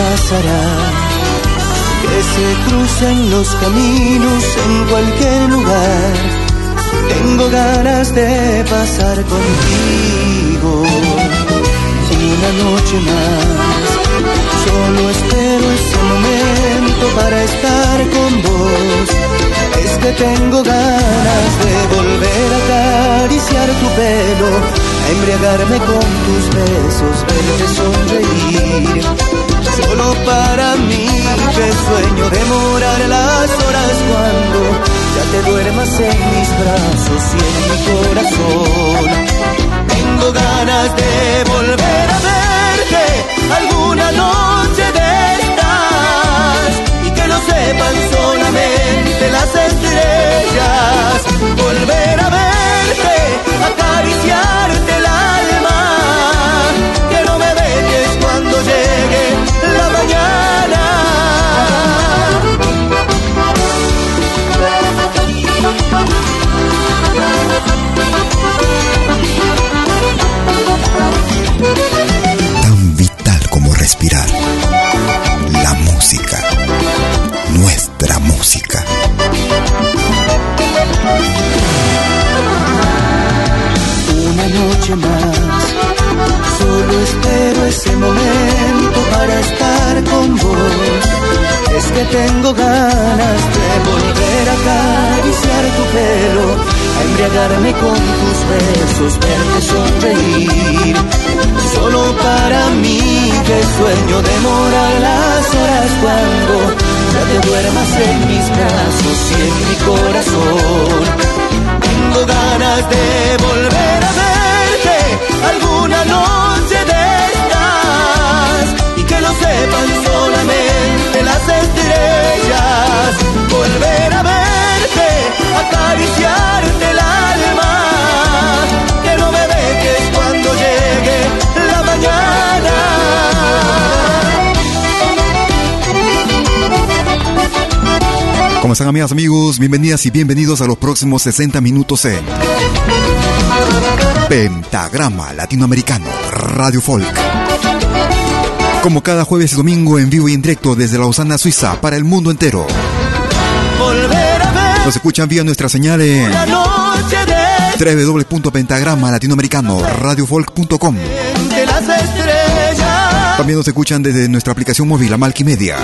Pasará? Que se crucen los caminos en cualquier lugar. Tengo ganas de pasar contigo una noche más. Solo espero ese momento para estar con vos. Es que tengo ganas de volver a acariciar tu pelo, a embriagarme con tus besos, verte sonreír. Solo para mí, que sueño de morar las horas cuando ya te duermas en mis brazos y en mi corazón tengo ganas de volver a verte alguna noche de estas y que lo sepan solamente las estrellas. Volver a verte, acariciarte Tan vital como respirar. La música. Nuestra música. Una noche más, solo espero ese momento para estar con vos. Que tengo ganas de volver a acariciar tu pelo, a embriagarme con tus besos, verte sonreír. Solo para mí, que sueño de morar las horas cuando ya te duermas en mis brazos y en mi corazón. Tengo ganas de volver a verte alguna noche ¿Cómo están amigas, amigos? Bienvenidas y bienvenidos a los próximos 60 minutos en Pentagrama Latinoamericano Radio Folk. Como cada jueves y domingo en vivo y en directo desde Lausana, Suiza, para el mundo entero. Nos escuchan vía nuestra señal en una noche www.pentagrama latinoamericano radiofolk.com. de las estrellas. También nos escuchan desde nuestra aplicación móvil, Amalki Media.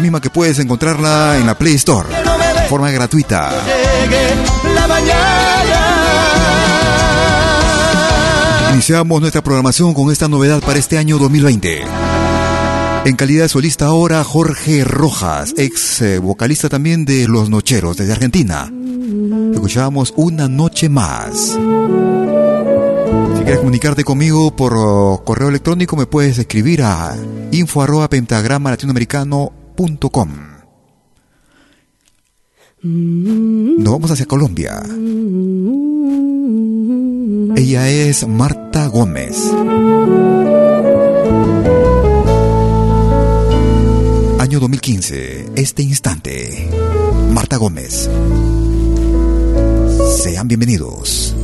Misma que puedes encontrarla en la Play Store. De forma gratuita. Iniciamos nuestra programación con esta novedad para este año 2020. En calidad de solista ahora Jorge Rojas, ex eh, vocalista también de Los Nocheros desde Argentina. Escuchábamos Una Noche Más. Si quieres comunicarte conmigo por oh, correo electrónico me puedes escribir a info arroba pentagrama latinoamericano.com. Nos vamos hacia Colombia. Ella es Marta Gómez. Año 2015, este instante. Marta Gómez. Sean bienvenidos.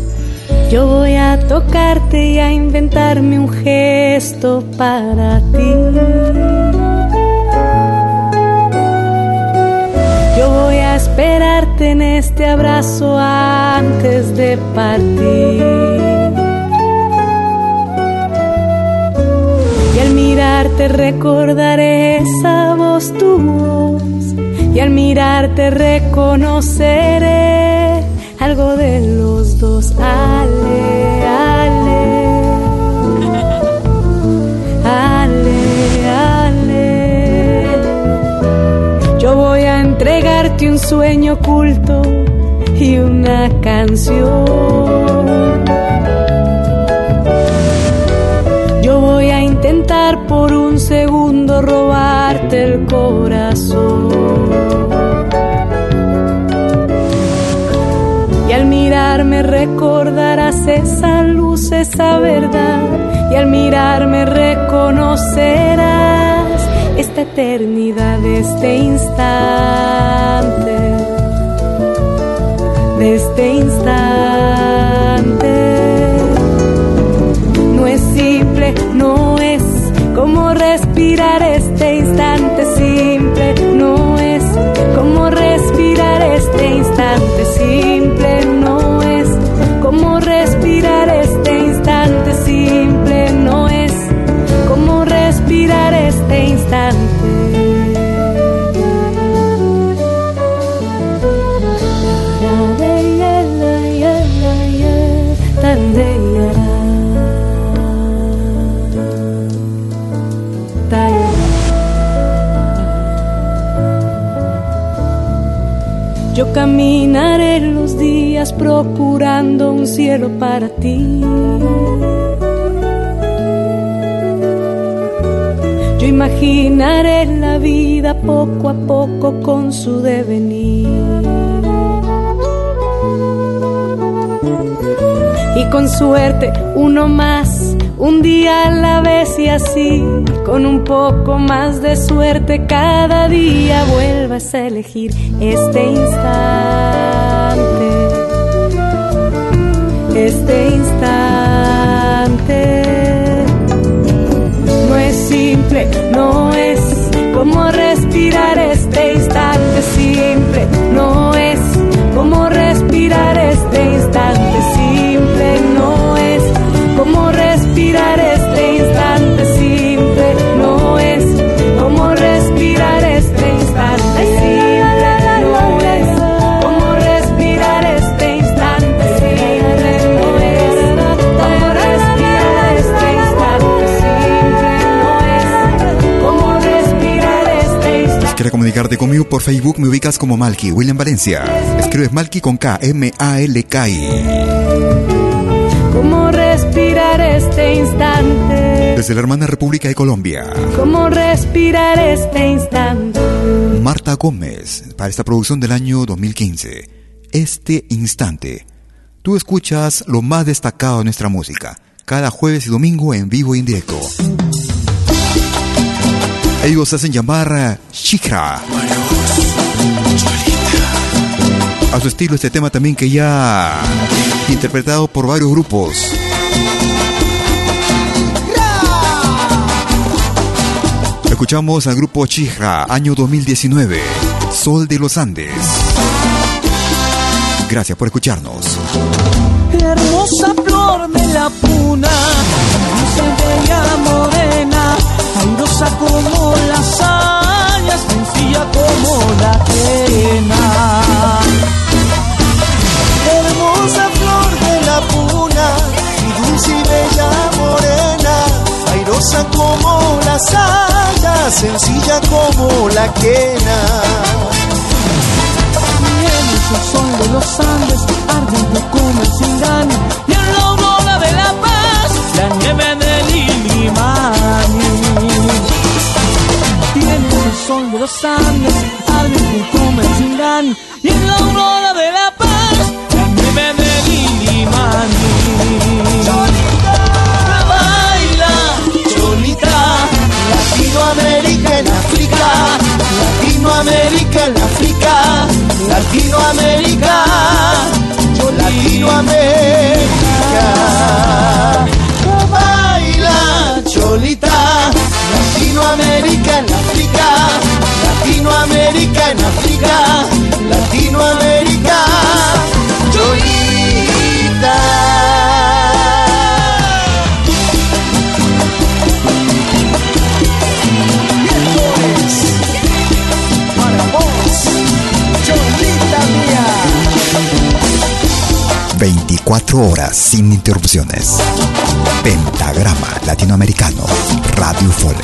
Yo voy a tocarte y a inventarme un gesto para ti. Esperarte en este abrazo antes de partir. Y al mirarte recordaré esa voz, tu voz. Y al mirarte reconoceré algo de los dos. Ale. Ale, un sueño oculto y una canción. Yo voy a intentar por un segundo robarte el corazón. Y al mirarme recordarás esa luz, esa verdad. Y al mirarme reconocerás esta eternidad, este instante. De este instante. No es simple, no es como respirar este instante simple, no es como respirar este instante simple, no es como caminaré los días procurando un cielo para ti. Yo imaginaré la vida poco a poco con su devenir. Y con suerte uno más, un día a la vez y así, con un poco más de suerte cada día vuelvas a elegir este instante. Este instante no es simple, no es como respirar este instante simple, por Facebook, me ubicas como Malky, William Valencia. Escribes Malky con K, M-A-L-K-I. Cómo respirar este instante, Desde la hermana República de Colombia. cómo respirar este instante. Marta Gómez, para esta producción del año 2015. Este instante. Tú escuchas lo más destacado de nuestra música, cada jueves y domingo en vivo y en directo. Ellos hacen llamar Shikra. A su estilo este tema también que ya interpretado por varios grupos. Escuchamos al grupo Chihra, año 2019, Sol de los Andes. Gracias por escucharnos. Como las hayas, sencilla como la arena. Hermosa flor de la puna, y dulce y bella morena, airosa como las hayas, como la quena. El sol de los Andes, ardiente como el Singani, y en la de la paz, la nieve del Ilimani. Sol de los Andes, como el Singani, y en la aurora de la paz, la nieve del Ilimani. Baila, cholita, Latinoamérica en África, Latinoamérica en África, Latinoamérica, Latinoamérica. Baila, cholita, Latinoamérica en África, Latinoamérica en África, Latinoamérica, cholita. 24 horas sin interrupciones. Pentagrama Latinoamericano, Radio Folk.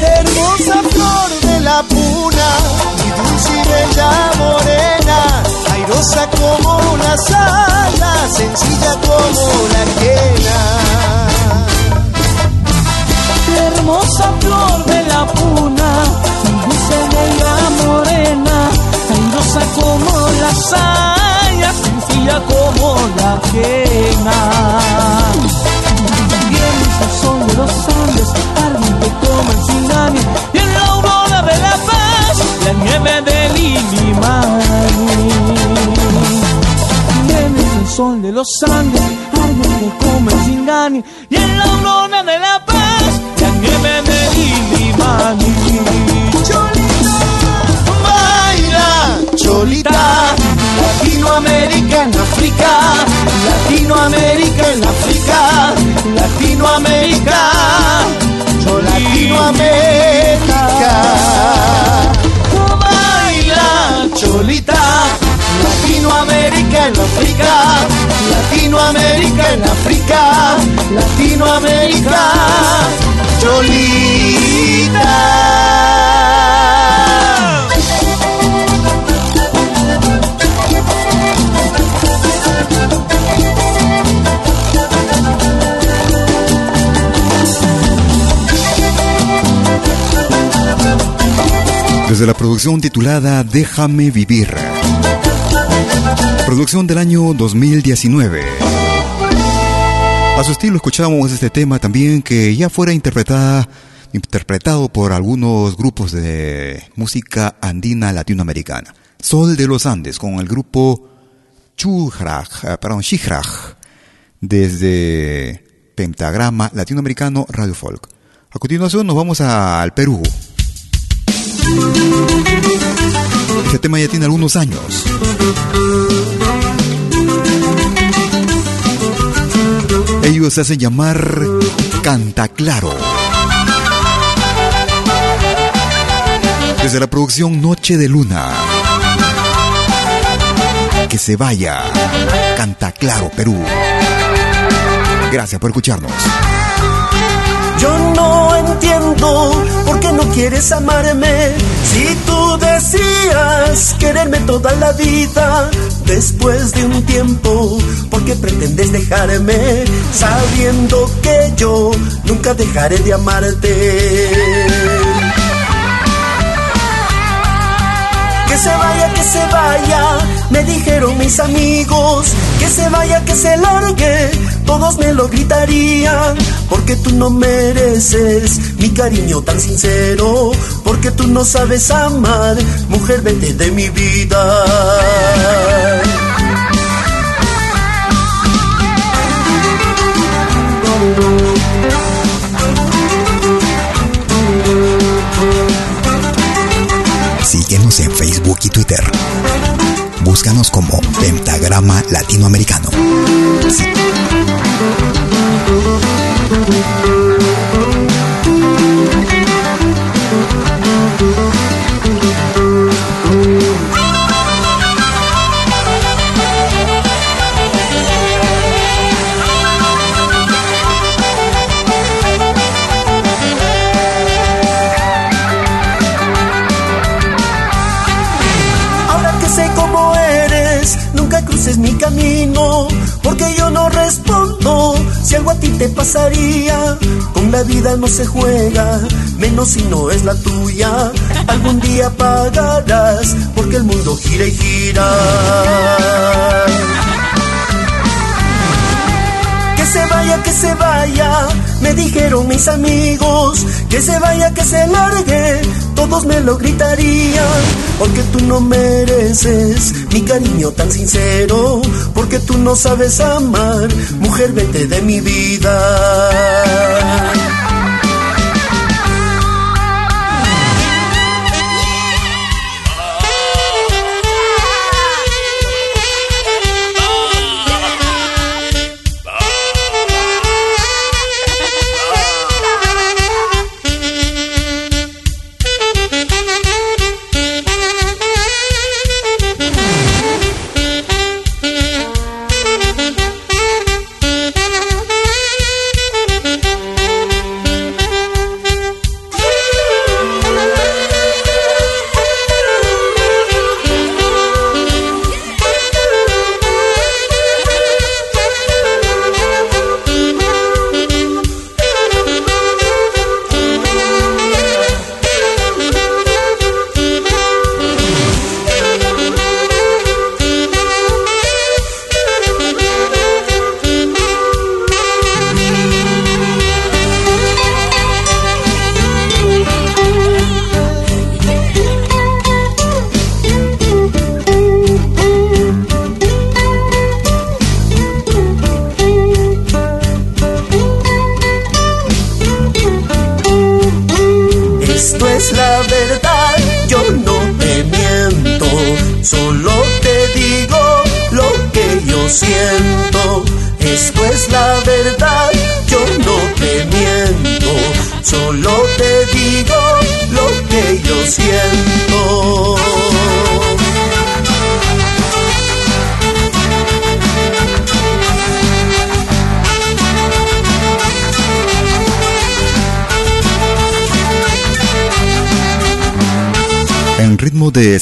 hermosa flor de la puna, mi dulce y bella morena, airosa como las alas, sencilla como la quena. hermosa flor de la puna, dulce bella morena, airosa como la saya, sencilla como la quena. Tienes el sol de los Andes, ardiente como el Singani, y en la aurora de la paz, la nieve del Ilimani. Tienes el sol de los Andes, ardiente como el Singani, y en la aurora de la paz, la nieve del Ilimani. Baila, cholita, Latinoamérica en África, Latinoamérica en África, Latinoamérica, yo Latinoamérica. Baila, cholita, Latinoamérica en África, Latinoamérica en África, Latinoamérica, cholita. Desde la producción titulada Déjame vivir. Producción del año 2019. A su estilo escuchamos este tema también que ya fuera interpretada, interpretado por algunos grupos de música andina latinoamericana. Sol de los Andes con el grupo Chujraj, eh, perdón, Shihraj, desde Pentagrama Latinoamericano Radio Folk. A continuación nos vamos al Perú. Este tema ya tiene algunos años. Ellos se hacen llamar Canta Claro. Desde la producción Noche de Luna. Que se vaya. Canta Claro, Perú. Gracias por escucharnos. Yo no entiendo por qué no quieres amarme. Si tú decías quererme toda la vida, después de un tiempo, ¿por qué pretendes dejarme? Sabiendo que yo nunca dejaré de amarte. Que se vaya, que se vaya, me dijeron mis amigos. Que se vaya, que se largue, todos me lo gritarían. Porque tú no mereces mi cariño tan sincero. Porque tú no sabes amar, mujer, vete de mi vida. Síguenos en Facebook y Twitter. Búscanos como Pentagrama Latinoamericano. Ti te pasaría. Con la vida no se juega, menos si no es la tuya. Algún día pagarás, porque el mundo gira y gira. Que se vaya, que se vaya, me dijeron mis amigos. Que se vaya, que se largue, todos me lo gritarían. Porque tú no mereces mi cariño tan sincero. Porque tú no sabes amar, mujer, vete de mi vida.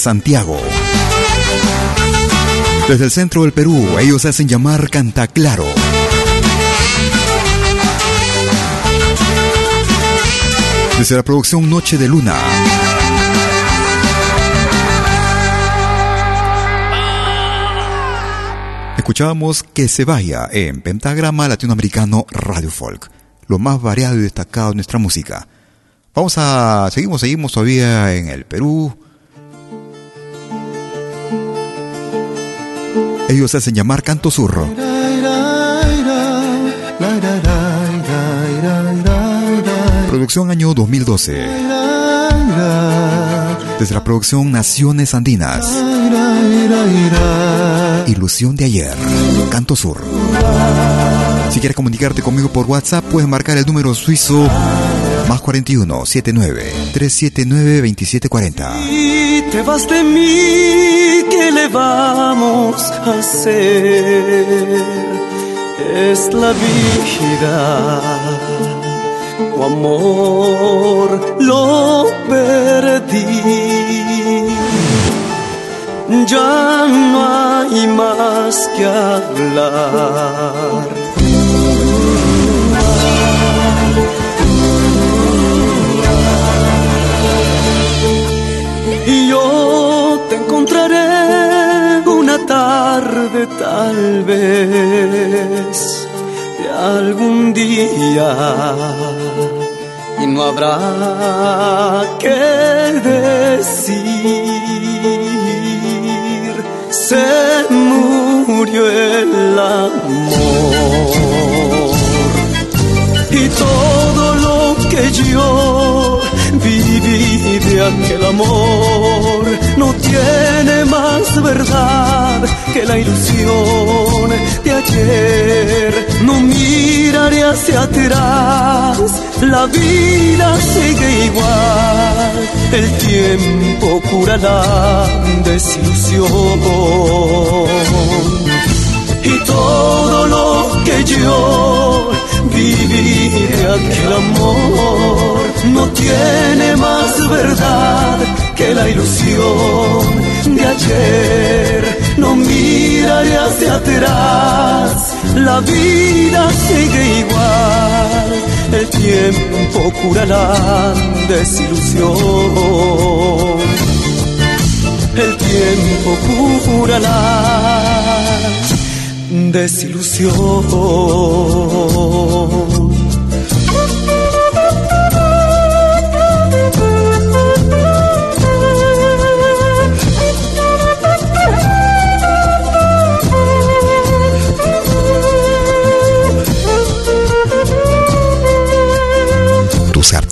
Santiago. Desde el centro del Perú, ellos hacen llamar Canta Claro. Desde la producción Noche de Luna. Escuchábamos Que se vaya en Pentagrama Latinoamericano Radio Folk, lo más variado y destacado de nuestra música. Vamos a. Seguimos, seguimos todavía en el Perú, Ellos hacen llamar Canto Zurro. Producción año 2012. Desde la producción Naciones Andinas. Ilusión de ayer. Canto Sur. Si quieres comunicarte conmigo por WhatsApp, puedes marcar el número suizo más 41 79 379 2740. Y te vas de mí, ¿qué le vamos a hacer? Es la vida, tu amor lo perdí. Ya no hay más que hablar tal vez de algún día. Y no habrá que decir se murió el amor. Y todo lo que yo viví de aquel amor tiene más verdad que la ilusión de ayer. No miraré hacia atrás, la vida sigue igual, el tiempo cura la desilusión. Y todo lo que yo viví de aquel amor no tiene más verdad que la ilusión de ayer. No miraré hacia atrás, la vida sigue igual tiempo cura la desilusión. El tiempo cura la desilusión.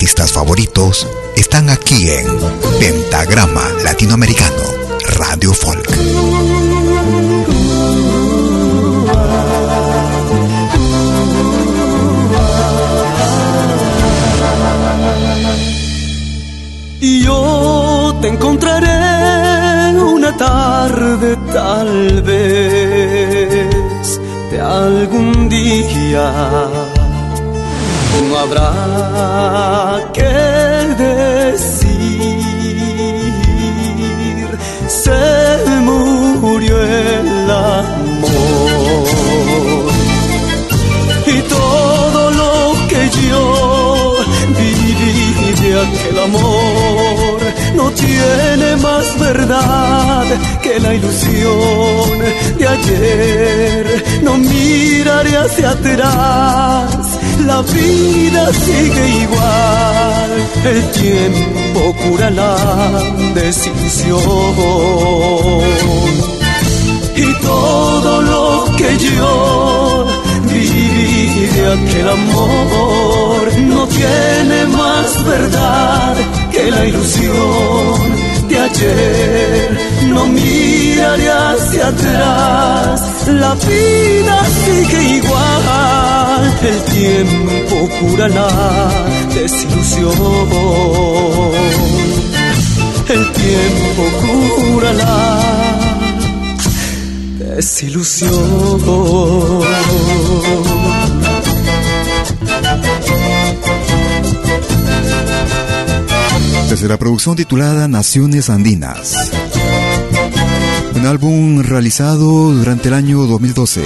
Artistas favoritos están aquí en Pentagrama Latinoamericano, Radio Folk. Y yo te encontraré una tarde tal vez de algún día no habrá que decir, se murió el amor. Y todo lo que yo viví de aquel amor no tiene más verdad que la ilusión de ayer. No miraré hacia atrás la vida sigue igual, el tiempo cura la decisión. Y todo lo que yo viví de aquel amor no tiene más verdad que la ilusión de ayer. No miraré hacia atrás, la vida sigue igual. El tiempo cura la desilusión. El tiempo cura la desilusión. Desde la producción titulada Naciones Andinas. Un álbum realizado durante el año 2012.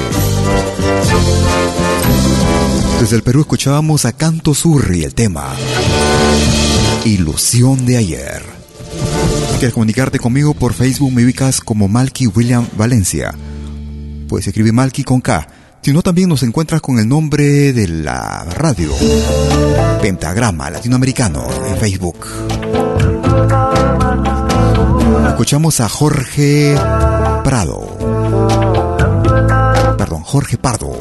Desde el Perú escuchábamos a Canto Surri el tema Ilusión de ayer. Quieres comunicarte conmigo por Facebook, me ubicas como Malky William Valencia. Puedes escribir Malky con K si no, también nos encuentras con el nombre de la radio. Pentagrama Latinoamericano en Facebook. Escuchamos a Jorge Prado. Perdón, Jorge Pardo.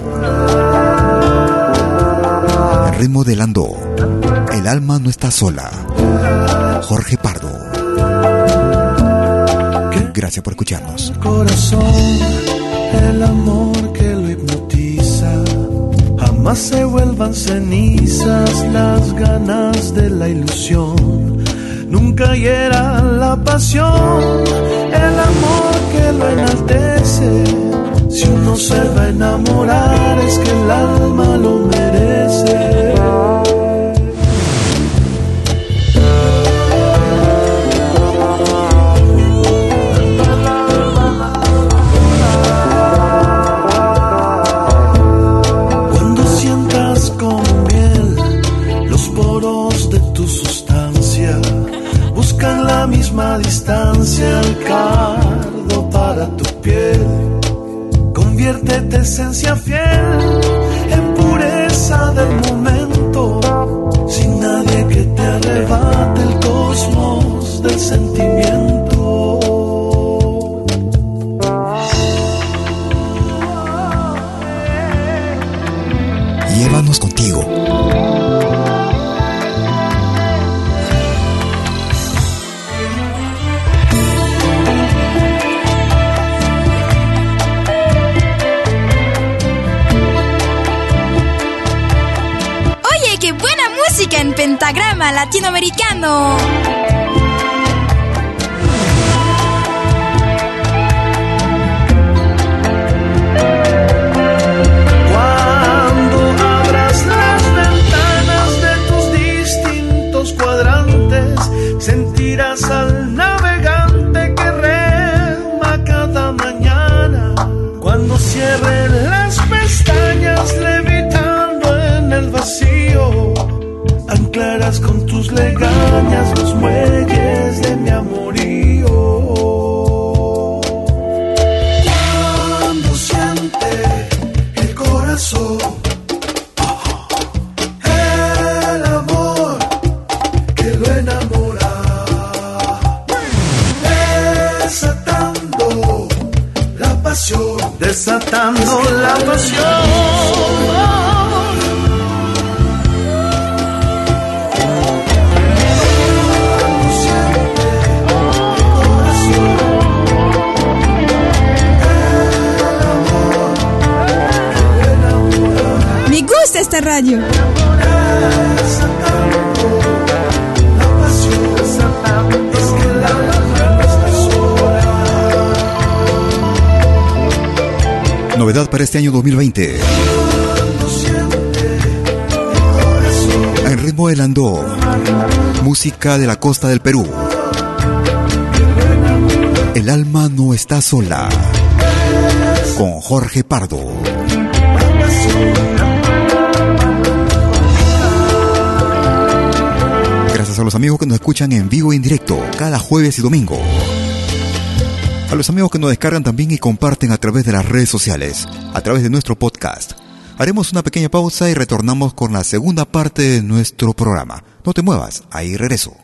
El ritmo del ando. El alma no está sola. Jorge Pardo. Gracias por escucharnos. Corazón, el amor que lo más se vuelvan cenizas las ganas de la ilusión. Nunca hiera la pasión, el amor que lo enaltece. Si uno se va a enamorar es que el alma lo radio. Novedad para este año 2020. En ritmo del andó, música de la costa del Perú. El alma no está sola. Con Jorge Pardo. A los amigos que nos escuchan en vivo y en directo cada jueves y domingo. A los amigos que nos descargan también y comparten a través de las redes sociales, a través de nuestro podcast. Haremos una pequeña pausa y retornamos con la segunda parte de nuestro programa. No te muevas, ahí regreso.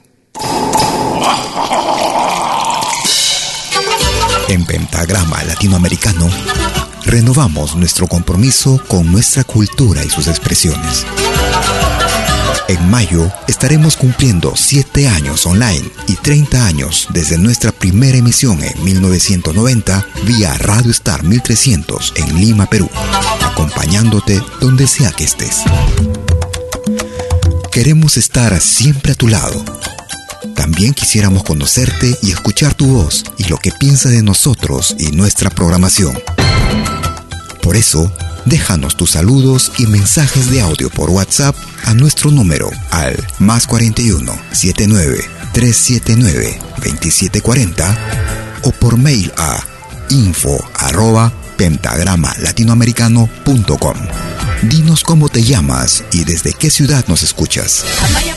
En Pentagrama Latinoamericano, renovamos nuestro compromiso con nuestra cultura y sus expresiones. En mayo estaremos cumpliendo 7 años online y 30 años desde nuestra primera emisión en 1990 vía Radio Star 1300 en Lima, Perú, acompañándote donde sea que estés. Queremos estar siempre a tu lado. También quisiéramos conocerte y escuchar tu voz y lo que piensas de nosotros y nuestra programación. Por eso, déjanos tus saludos y mensajes de audio por WhatsApp a nuestro número al más 41 79 379 2740 o por mail a info arroba pentagrama latinoamericano.com. Dinos cómo te llamas y desde qué ciudad nos escuchas.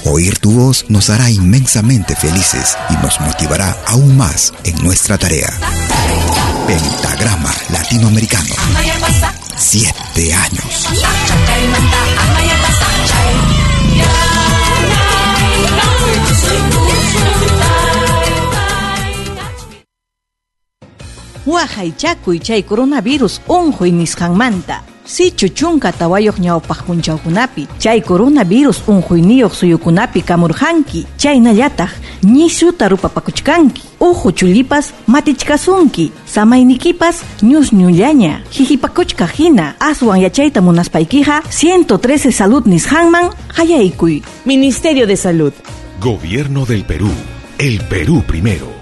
Oír tu voz nos hará inmensamente felices y nos motivará aún más en nuestra tarea. Pentagrama Latinoamericano. Siete años. Wahaychakuy chay coronavirus unhuy nisqanmanta. Sichu chunka tawayuq ñawpaq punchawkunapi chay coronavirus unhuyniyuq suyukunapi kamurhanki chaynallataq ñisuta rupapakuchkanki uhu chulipas matichkasunki samaynikipas ñusñullaña hihipakuchka hina aswan yachayta munaspaykiqa 113 salud nisqanman hayaykuy Ministerio de Salud. Gobierno del Perú. El Perú primero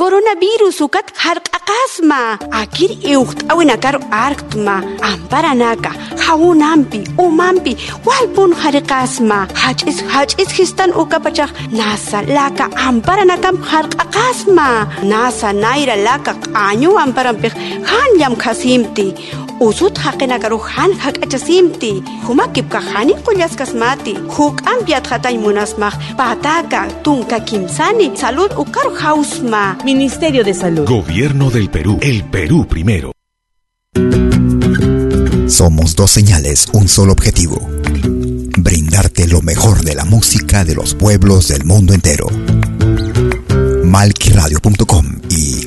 Coronavirus ukat harq'aqasma akir iuqt awinakar arktma amparanaka hawunampi umanpi walpun harqasma hach'is hach'is histan ukapachaq nasa laka amparanakam harq'aqasma nasa nayra laka q'añu amparanpik hanllam khasimti usut haqinakaru han hak'achasimti humakipka hani qullasqasmati huk'ampiat hatay munasmaq pataka tunka kimsani salud ukaru hausma Ministerio de Salud. Gobierno del Perú. El Perú primero. Somos dos señales, un solo objetivo. Brindarte lo mejor de la música de los pueblos del mundo entero. Malquiradio.com y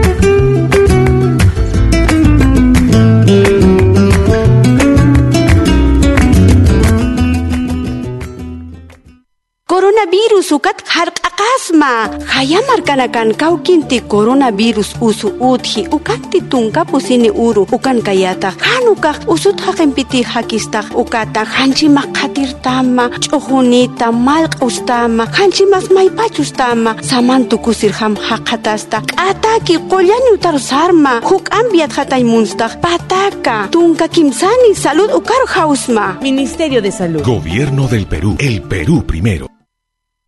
Coronavirus ukat harq'aqasma hayamarkanakan kawkinti coronavirus usu utji ukanti tunka pusini uru ukan kayata. Hanukaq usut haqinpiti hakistaq ukata. Hanchimaq qatirtama ch'ujunita malq'ustama hanchimas maypachustama samantukusirham haqatasta k'ataki qollani utarusarma huk'anpiat hataymunstaq pataka tunka kimsani salud ukaru hausma Ministerio de Salud. Gobierno del Perú. El Perú primero.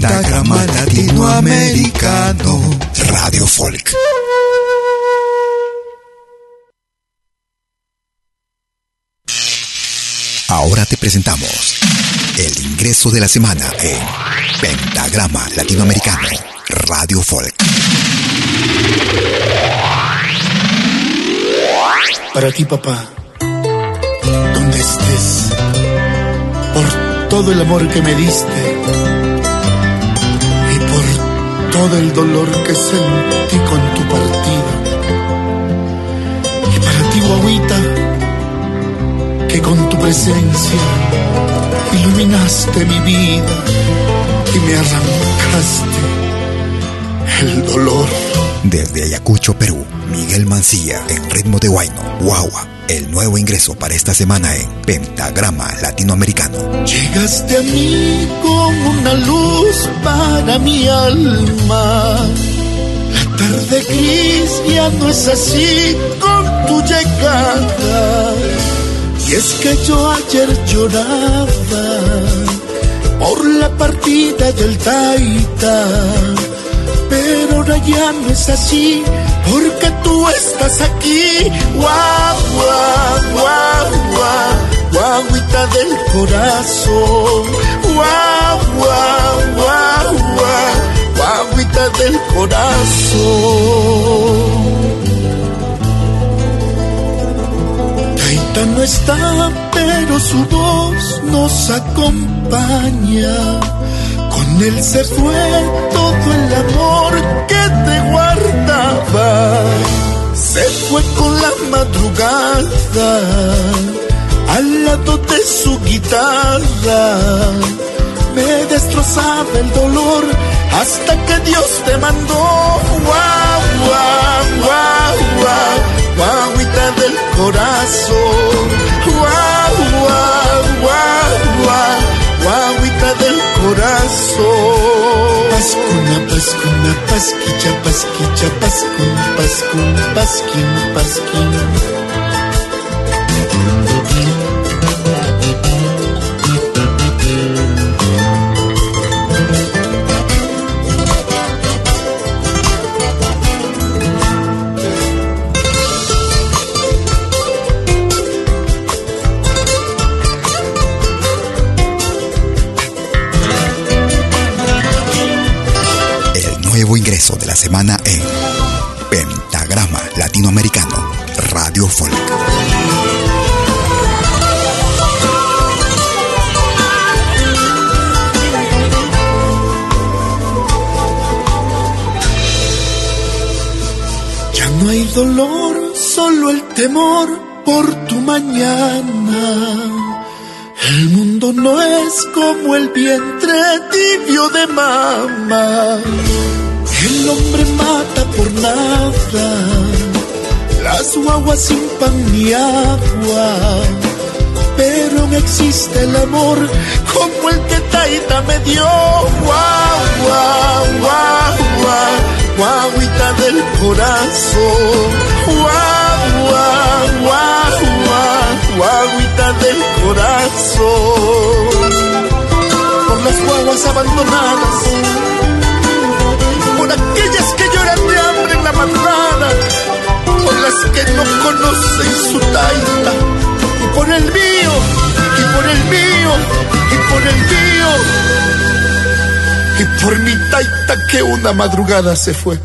Pentagrama Latinoamericano Radio Folk. Ahora te presentamos el ingreso de la semana en Pentagrama Latinoamericano Radio Folk. Para ti, papá, donde estés, por todo el amor que me diste todo el dolor que sentí con tu partida. Y para ti, guaguita, que con tu presencia iluminaste mi vida y me arrancaste el dolor. Desde Ayacucho, Perú, Miguel Mancilla en ritmo de Huayno, Guagua, el nuevo ingreso para esta semana en Pentagrama Latinoamericano. Llegaste a mí como una luz para mi alma. La tarde gris ya no es así con tu llegada. Y es que yo ayer lloraba por la partida del Taita pero ahora ya no es así, porque tú estás aquí, guau, guau, guau, guau, guaguita del corazón, guau, guau, guau, guau, guaguita del corazón. Taita Ya no está, pero su voz nos acompaña. Con él se fue todo el amor que te guardaba. Se fue con la madrugada al lado de su guitarra. Me destrozaba el dolor hasta que Dios te mandó. Guau, guau, guau, guau, del corazón. Corazón. Pascuna, pascuna, pasquicha, pasquicha, pascun, pascun, pasquín, pasquín. Semana en Pentagrama Latinoamericano, Radio Folk. Ya no hay dolor, solo el temor por tu mañana. El mundo no es como el vientre tibio de mamá. El hombre mata por nada, las guaguas sin pan ni agua. Pero no existe el amor como el que Taita me dio. Guau, guau, guau, guauita del corazón. Guau, guau, guau, guauita del corazón. Por las guaguas abandonadas que no conocen su taita, y por el mío, y por el mío, y por el mío, y por mi taita que una madrugada se fue.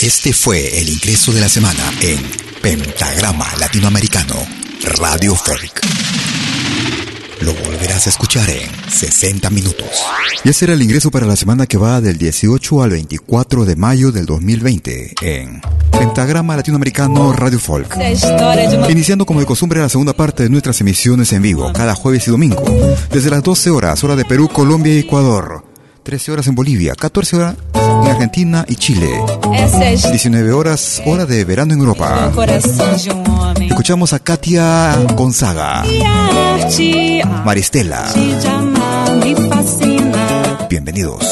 Este fue el ingreso de la semana en Pentagrama Latinoamericano, Radio Folk. Lo volverás a escuchar en 60 minutos. Y ese era el ingreso para la semana que va del 18 al 24 de mayo del 2020 en Pentagrama Latinoamericano Radio Folk. Iniciando como de costumbre la segunda parte de nuestras emisiones en vivo, cada jueves y domingo, desde las 12 horas, hora de Perú, Colombia y Ecuador. 13 horas en Bolivia, 14 horas en Argentina y Chile. 19 horas, hora de verano en Europa. Escuchamos a Katia Gonzaga. Maristela. Bienvenidos.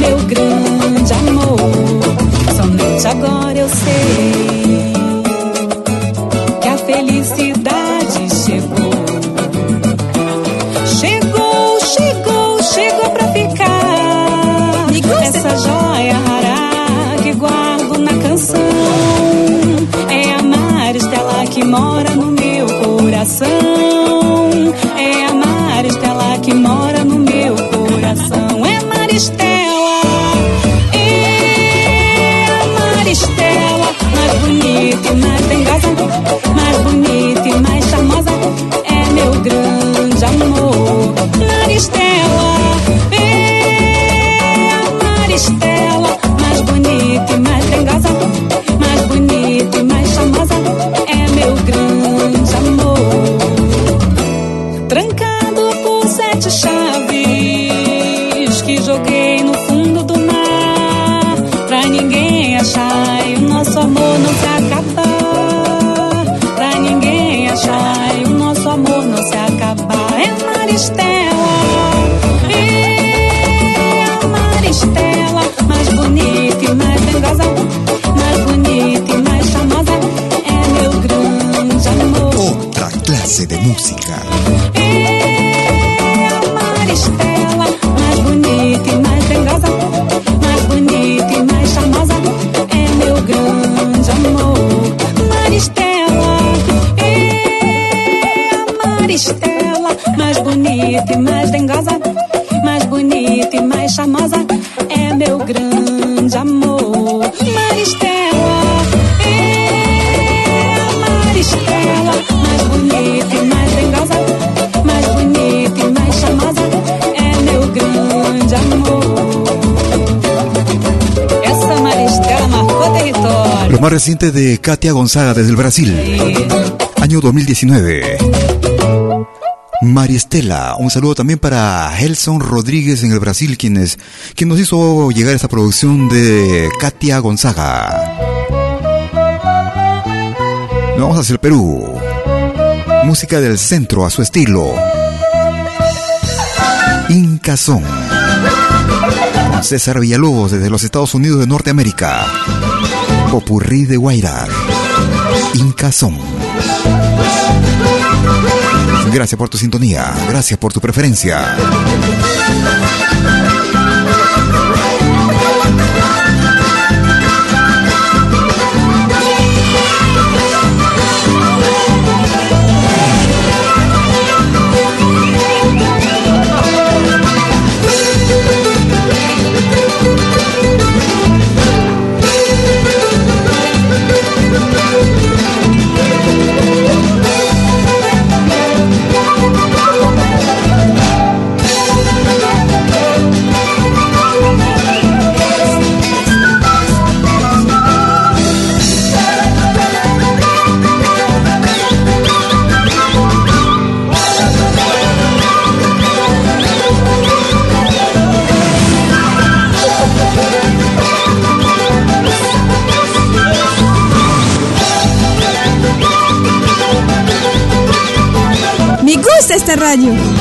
Meu grande más reciente de Katia Gonzaga desde el Brasil. Año 2019. Maristela, un saludo también para Gelson Rodríguez en el Brasil, quien, quien nos hizo llegar esta producción de Katia Gonzaga. Vamos hacia el Perú. Música del centro a su estilo. Incazón. César Villalobos desde los Estados Unidos de Norteamérica. Popurrí de Guaira. Incazón. Gracias por tu sintonía, gracias por tu preferencia. Esta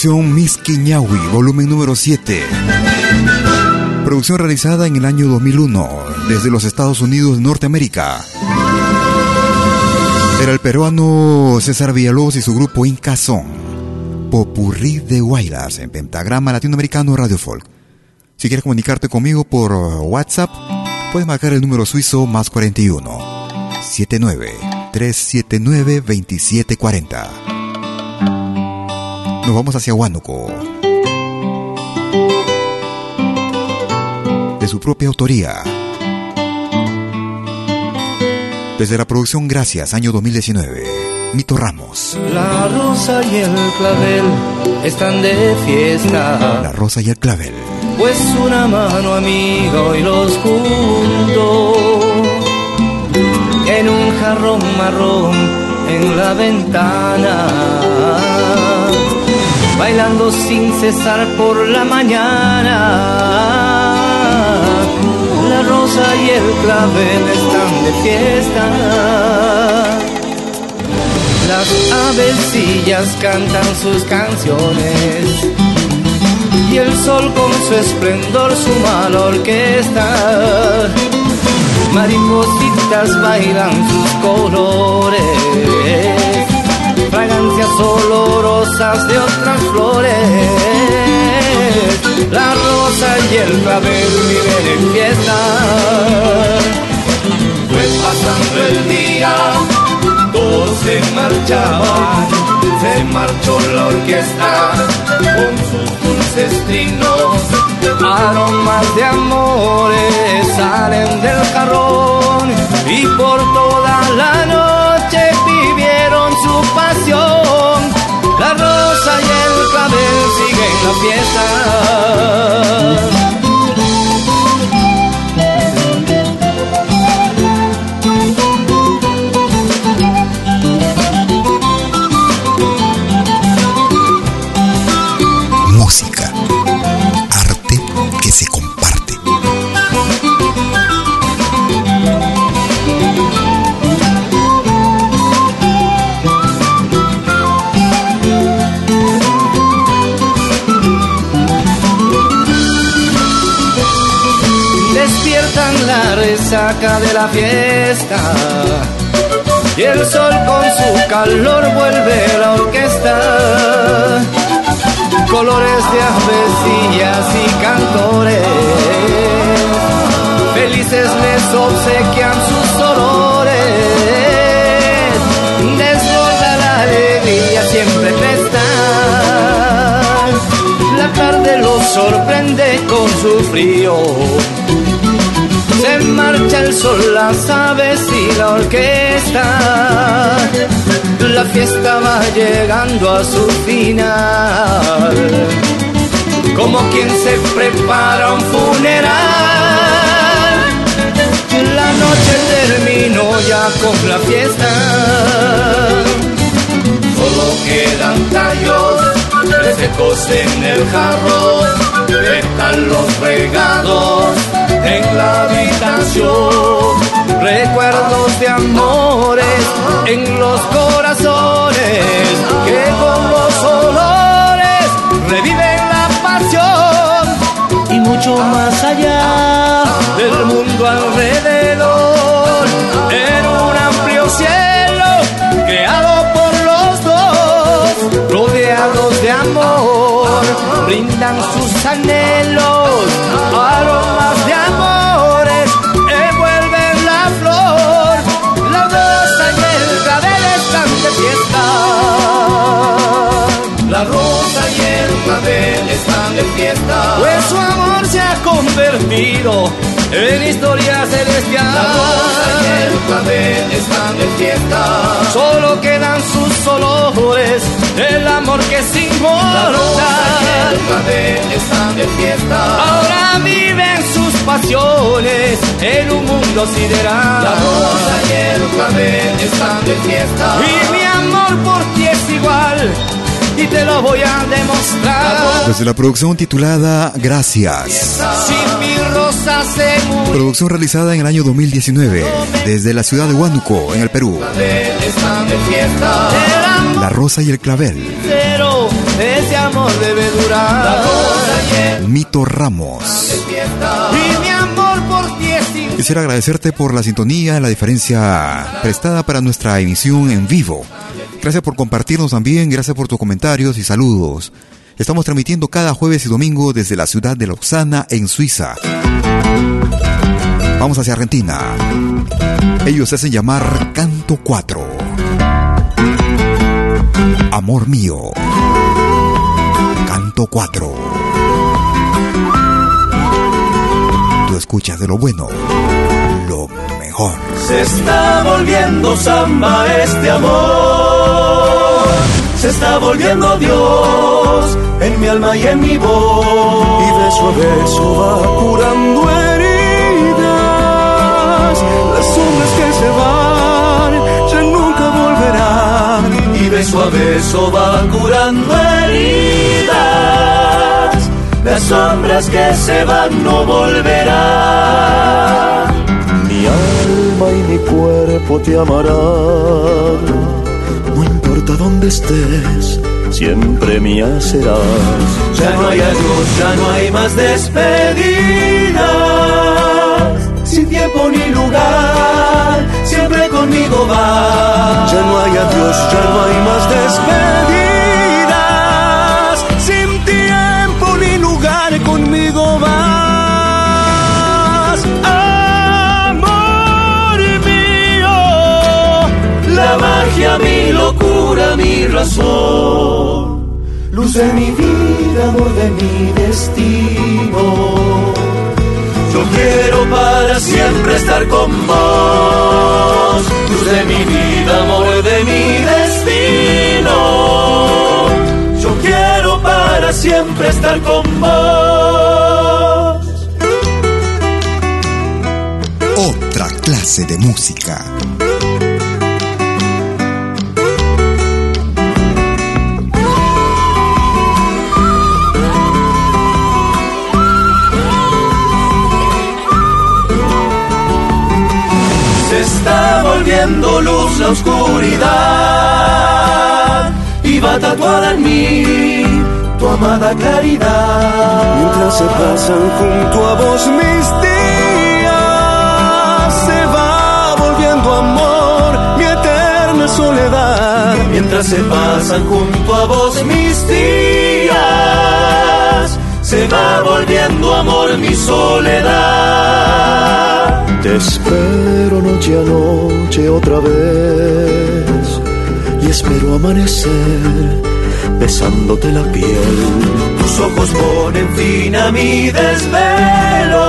producción Miss Quiñahui, volumen número 7. Producción realizada en el año 2001 desde los Estados Unidos de Norteamérica. Era el peruano César Villalobos y su grupo Incazón. Popurrí de Guaylas en Pentagrama Latinoamericano Radio Folk. Si quieres comunicarte conmigo por WhatsApp, puedes marcar el número suizo más 41 79 379 2740. Nos vamos hacia Huánuco. De su propia autoría. Desde la producción Gracias, año 2019. Mito Ramos. La rosa y el clavel están de fiesta. La rosa y el clavel. Pues una mano amiga hoy los junto. En un jarrón marrón en la ventana. Bailando sin cesar por la mañana la rosa y el clavel están de fiesta. Las avecillas cantan sus canciones y el sol con su esplendor suma la orquesta. Maripositas bailan sus colores, fragancias olorosas de otras flores. La rosa y el clavel viven en fiesta. Pues pasando el día, todos se marchaban, se marchó la orquesta con sus dulces trinos, aromas de amores salen del jarrón y por toda la noche vivieron su pasión. La rosa y el clavel siguen la fiesta. Saca de la fiesta. Y el sol con su calor vuelve la orquesta. Colores de avecillas y cantores. Felices les obsequian sus olores. Desborda la alegría siempre festa. La tarde los sorprende con su frío marcha el sol, las aves y la orquesta. La fiesta va llegando a su final. Como quien se prepara un funeral. La noche terminó ya con la fiesta. Solo quedan tallos secos en el jarro, los regados en la habitación. Recuerdos de amores en los corazones que con los olores reviven la pasión. Y mucho más allá del mundo alrededor. En un amplio cielo creado por los dos rodeados de amor brindan sus anhelos convertido en historia celestial. La rosa y el clavel están de fiesta. Solo quedan sus olores, el amor que es inmortal. La rosa y el clavel están de fiesta. Ahora viven sus pasiones en un mundo sideral. La rosa y el clavel están de fiesta. Y mi amor por ti es igual y te lo voy a demostrar. Desde la producción titulada Gracias. mi rosa se Producción realizada en el año 2019 desde la ciudad de Huánuco, en el Perú. La Rosa y el Clavel. ese amor debe durar. Mito Ramos. Y mi amor por ti es Quisiera agradecerte por la sintonía, la diferencia prestada para nuestra emisión en vivo. Gracias por compartirnos también, gracias por tus comentarios y saludos. Estamos transmitiendo cada jueves y domingo desde la ciudad de Lausana, en Suiza. Vamos hacia Argentina. Ellos se hacen llamar Canto 4. Amor mío. Canto 4. Tú escuchas de lo bueno, lo mejor. Se está volviendo samba este amor. Se está volviendo Dios en mi alma y en mi voz. Y beso a beso va curando heridas. Las sombras que se van ya nunca volverán. Y beso a beso va curando heridas. Las sombras que se van no volverán. Mi alma y mi cuerpo te amarán. Importa dónde estés siempre mía serás. Ya no hay adiós, ya no hay más despedidas. Sin tiempo ni lugar, siempre conmigo vas. Ya no hay adiós, ya no hay más despedidas. Mi razón. Luz de mi vida, amor de mi destino. Yo quiero para siempre estar con vos. Luz de mi vida, amor de mi destino. Yo quiero para siempre estar con vos. Otra clase de música. Está volviendo luz la oscuridad y va tatuada en mí tu amada claridad. Mientras se pasan junto a vos mis días, se va volviendo amor mi eterna soledad. Mientras se pasan junto a vos mis días, se va volviendo amor mi soledad. Espero noche a noche otra vez y espero amanecer besándote la piel. Tus ojos ponen fin a mi desvelo,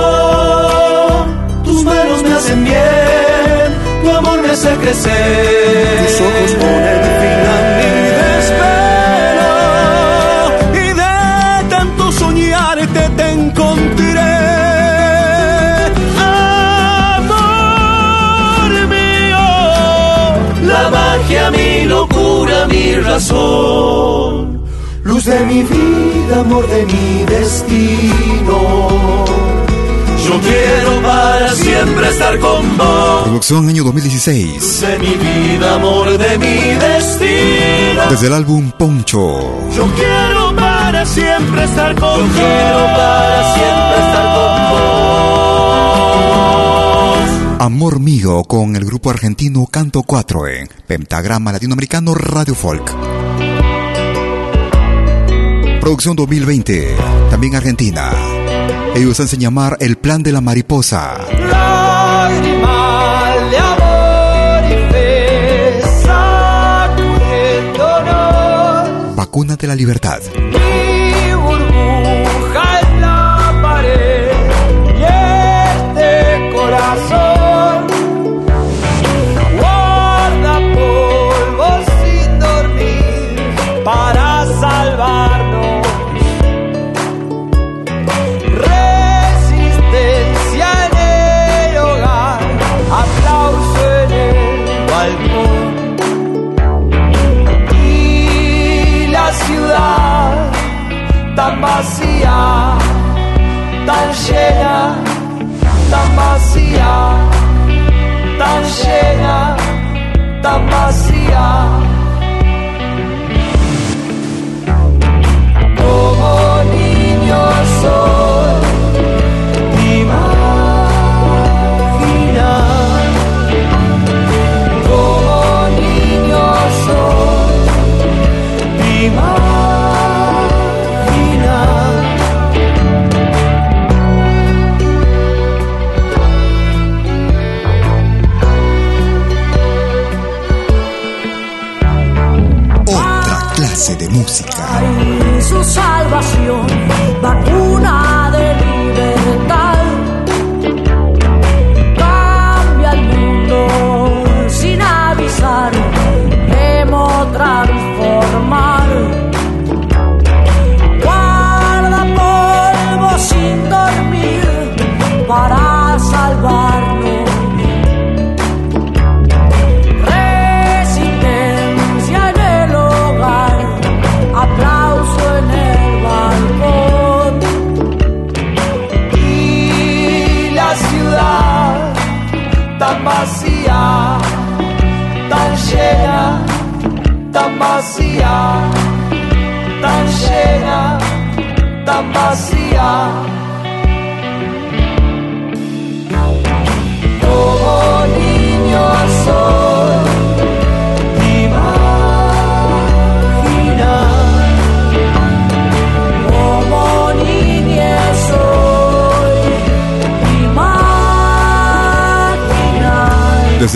tus manos me hacen bien, tu amor me hace crecer. Mi razón. Luz de mi vida, amor de mi destino. Yo quiero para siempre estar con vos. Producción año 2016. De mi vida, amor de mi destino. Desde el álbum Poncho. Yo quiero para siempre estar con Yo quiero para siempre estar con vos. Amor mío con el grupo argentino Canto 4 en Pentagrama Latinoamericano Radio Folk. Producción 2020, también Argentina. Ellos hacen llamar El Plan de la Mariposa. Vacuna de la Libertad. Tan llena, tan vacía, tan llena, tan vacía.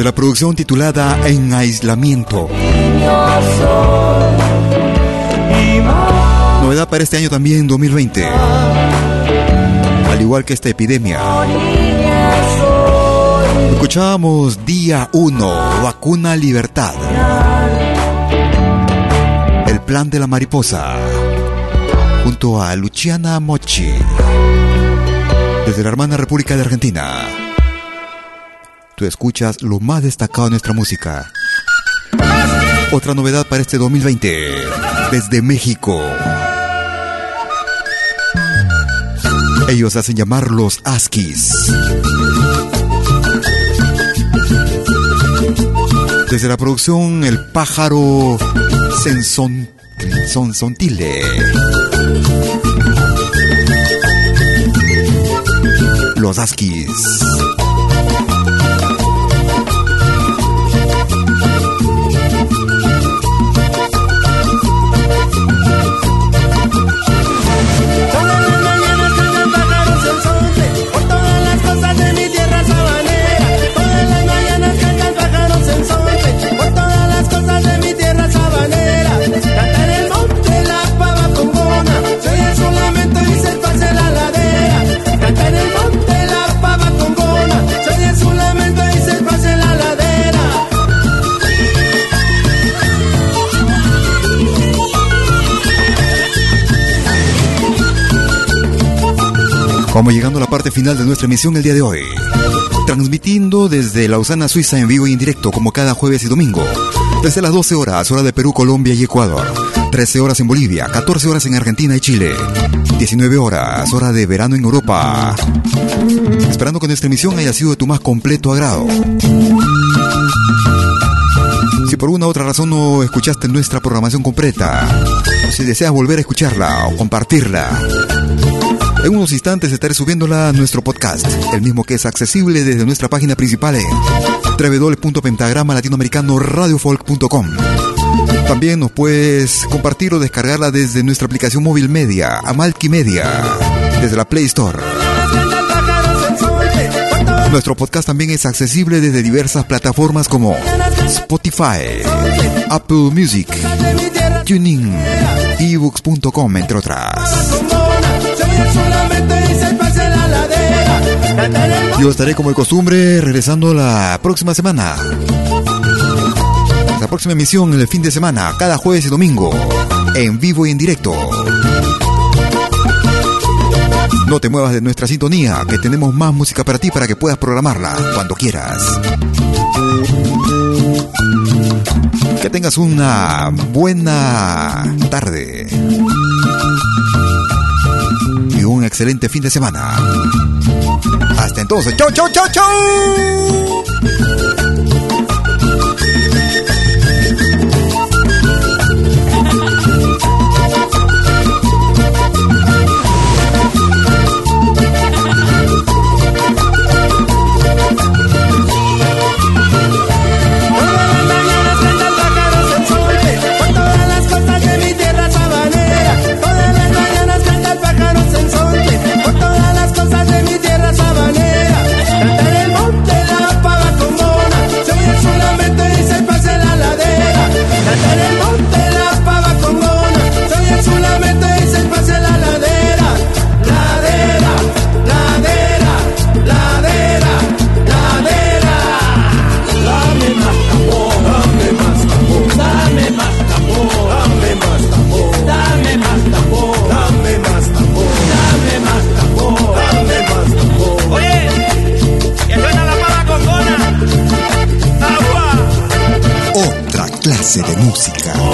La producción titulada En aislamiento. Novedad para este año también 2020. Al igual que esta epidemia. Escuchábamos día 1, vacuna libertad. El plan de la mariposa. Junto a Luciana Mochi. Desde la hermana República de Argentina. Tú escuchas lo más destacado de nuestra música. Otra novedad para este 2020. Desde México. Ellos hacen llamar los Askis. Desde la producción El pájaro Senson, Sonsontile. Los Askis. Vamos llegando a la parte final de nuestra emisión el día de hoy. Transmitiendo desde Lausana, Suiza en vivo y en directo como cada jueves y domingo. Desde las 12 horas, hora de Perú, Colombia y Ecuador. 13 horas en Bolivia, 14 horas en Argentina y Chile. 19 horas, hora de verano en Europa. Esperando que nuestra emisión haya sido de tu más completo agrado. Si por una u otra razón no escuchaste nuestra programación completa, si deseas volver a escucharla o compartirla, en unos instantes estaré subiéndola a nuestro podcast, el mismo que es accesible desde nuestra página principal en www.pentagrama latinoamericano radiofolk.com. También nos puedes compartir o descargarla desde nuestra aplicación móvil media, Amalki Media, desde la Play Store. Nuestro podcast también es accesible desde diversas plataformas como Spotify, Apple Music, Tuning, ebooks.com, entre otras. Yo estaré como de costumbre regresando la próxima semana. La próxima emisión en el fin de semana, cada jueves y domingo, en vivo y en directo. No te muevas de nuestra sintonía, que tenemos más música para ti para que puedas programarla cuando quieras. Que tengas una buena tarde excelente fin de semana. Hasta entonces, chau, chau, chau, chau. música.